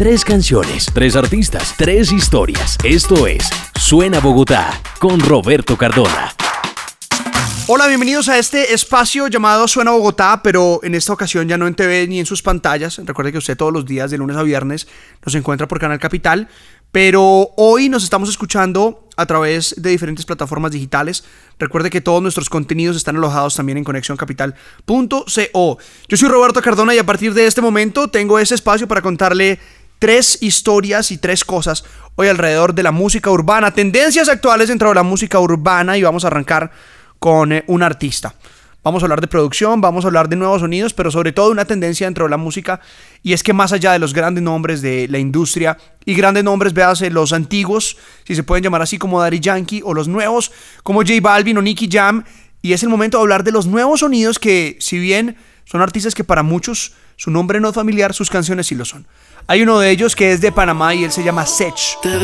Tres canciones, tres artistas, tres historias. Esto es Suena Bogotá con Roberto Cardona. Hola, bienvenidos a este espacio llamado Suena Bogotá, pero en esta ocasión ya no en TV ni en sus pantallas. Recuerde que usted todos los días, de lunes a viernes, nos encuentra por Canal Capital, pero hoy nos estamos escuchando a través de diferentes plataformas digitales. Recuerde que todos nuestros contenidos están alojados también en conexioncapital.co. Yo soy Roberto Cardona y a partir de este momento tengo ese espacio para contarle tres historias y tres cosas hoy alrededor de la música urbana, tendencias actuales dentro de la música urbana y vamos a arrancar con eh, un artista. Vamos a hablar de producción, vamos a hablar de nuevos sonidos, pero sobre todo una tendencia dentro de la música y es que más allá de los grandes nombres de la industria y grandes nombres, véase los antiguos, si se pueden llamar así como Daddy Yankee o los nuevos como J Balvin o Nicky Jam y es el momento de hablar de los nuevos sonidos que si bien son artistas que para muchos su nombre no es familiar, sus canciones sí lo son. Hay uno de ellos que es de Panamá y él se llama Sech. Te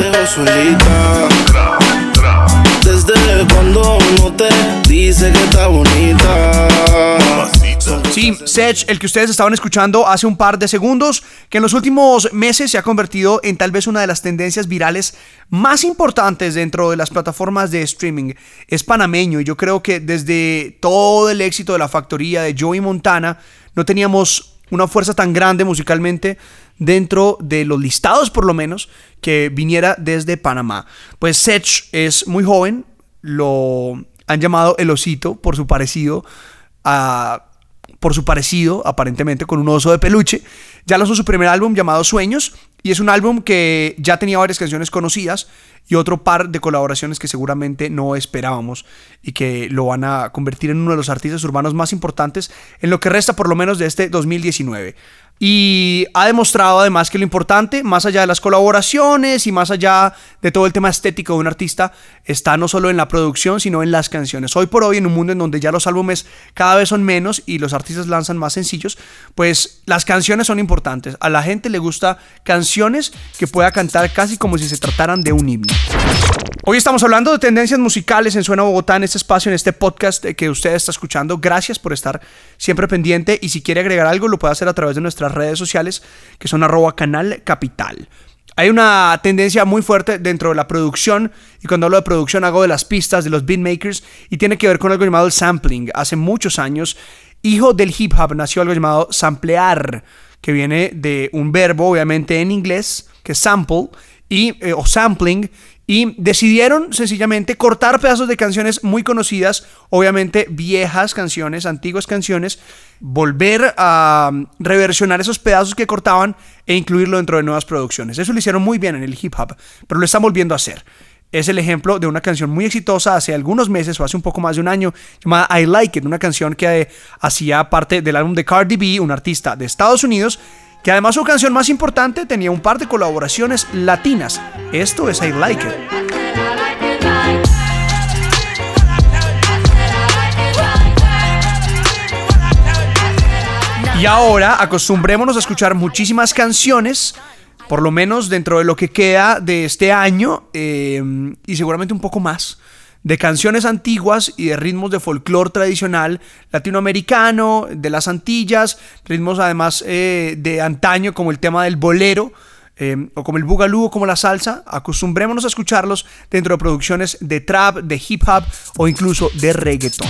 desde cuando no te dice que está bonita. Sí, Sech, el que ustedes estaban escuchando hace un par de segundos, que en los últimos meses se ha convertido en tal vez una de las tendencias virales más importantes dentro de las plataformas de streaming. Es panameño y yo creo que desde todo el éxito de la factoría de Joey Montana, no teníamos una fuerza tan grande musicalmente dentro de los listados por lo menos que viniera desde Panamá. Pues Sech es muy joven, lo han llamado el osito por su parecido a por su parecido aparentemente con un oso de peluche. Ya lanzó su primer álbum llamado Sueños y es un álbum que ya tenía varias canciones conocidas y otro par de colaboraciones que seguramente no esperábamos y que lo van a convertir en uno de los artistas urbanos más importantes en lo que resta por lo menos de este 2019. Y ha demostrado además que lo importante, más allá de las colaboraciones y más allá de todo el tema estético de un artista, está no solo en la producción, sino en las canciones. Hoy por hoy, en un mundo en donde ya los álbumes cada vez son menos y los artistas lanzan más sencillos, pues las canciones son importantes. A la gente le gusta canciones que pueda cantar casi como si se trataran de un himno. Hoy estamos hablando de tendencias musicales en Suena Bogotá, en este espacio, en este podcast que usted está escuchando. Gracias por estar siempre pendiente y si quiere agregar algo lo puede hacer a través de nuestras redes sociales que son arroba canal capital. Hay una tendencia muy fuerte dentro de la producción y cuando hablo de producción hago de las pistas, de los beatmakers y tiene que ver con algo llamado el sampling. Hace muchos años, hijo del hip hop, nació algo llamado samplear, que viene de un verbo obviamente en inglés, que es sample, y, eh, o sampling, y decidieron sencillamente cortar pedazos de canciones muy conocidas, obviamente viejas canciones, antiguas canciones, volver a reversionar esos pedazos que cortaban e incluirlo dentro de nuevas producciones. Eso lo hicieron muy bien en el hip hop, pero lo están volviendo a hacer. Es el ejemplo de una canción muy exitosa hace algunos meses o hace un poco más de un año llamada I Like It, una canción que eh, hacía parte del álbum de Cardi B, un artista de Estados Unidos que además su canción más importante tenía un par de colaboraciones latinas. Esto es I Like It. Y ahora acostumbrémonos a escuchar muchísimas canciones, por lo menos dentro de lo que queda de este año, eh, y seguramente un poco más, de canciones antiguas y de ritmos de folclore tradicional latinoamericano, de las Antillas, ritmos además eh, de antaño como el tema del bolero. Eh, o como el bugalú o como la salsa, acostumbrémonos a escucharlos dentro de producciones de trap, de hip hop o incluso de reggaeton.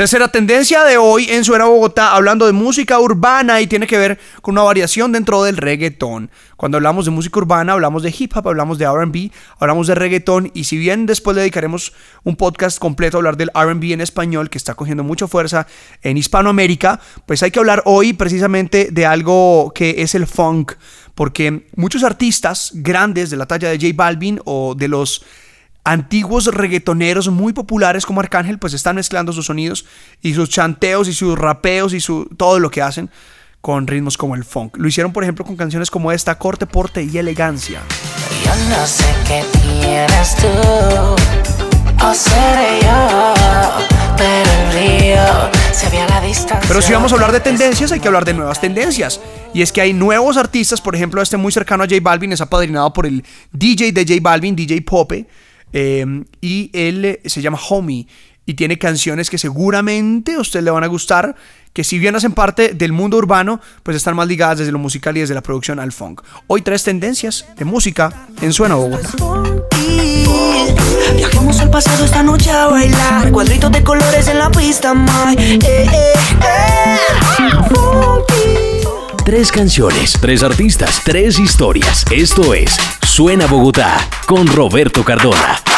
Tercera tendencia de hoy en Suena Bogotá, hablando de música urbana y tiene que ver con una variación dentro del reggaetón. Cuando hablamos de música urbana, hablamos de hip hop, hablamos de RB, hablamos de reggaetón y si bien después le dedicaremos un podcast completo a hablar del RB en español que está cogiendo mucha fuerza en Hispanoamérica, pues hay que hablar hoy precisamente de algo que es el funk, porque muchos artistas grandes de la talla de J Balvin o de los antiguos reggaetoneros muy populares como Arcángel pues están mezclando sus sonidos y sus chanteos y sus rapeos y su, todo lo que hacen con ritmos como el funk. Lo hicieron por ejemplo con canciones como esta, Corte, Porte y Elegancia. Yo no sé qué tienes tú, o seré yo, pero el río se ve a la distancia. Pero si vamos a hablar de tendencias, hay que hablar de nuevas tendencias. Y es que hay nuevos artistas, por ejemplo, este muy cercano a J Balvin es apadrinado por el DJ de J Balvin, DJ Pope, Em, y él eh, se llama Homie. y tiene canciones que seguramente a usted le van a gustar, que si bien hacen parte del mundo urbano, pues están más ligadas desde lo musical y desde la producción al funk. Hoy tres tendencias de música en Suena Bogotá. Al pasado esta noche a bailar. Cuadritos de colores en la pista, eh, eh. Tres canciones, tres artistas, tres historias. Esto es Suena Bogotá con Roberto Cardona.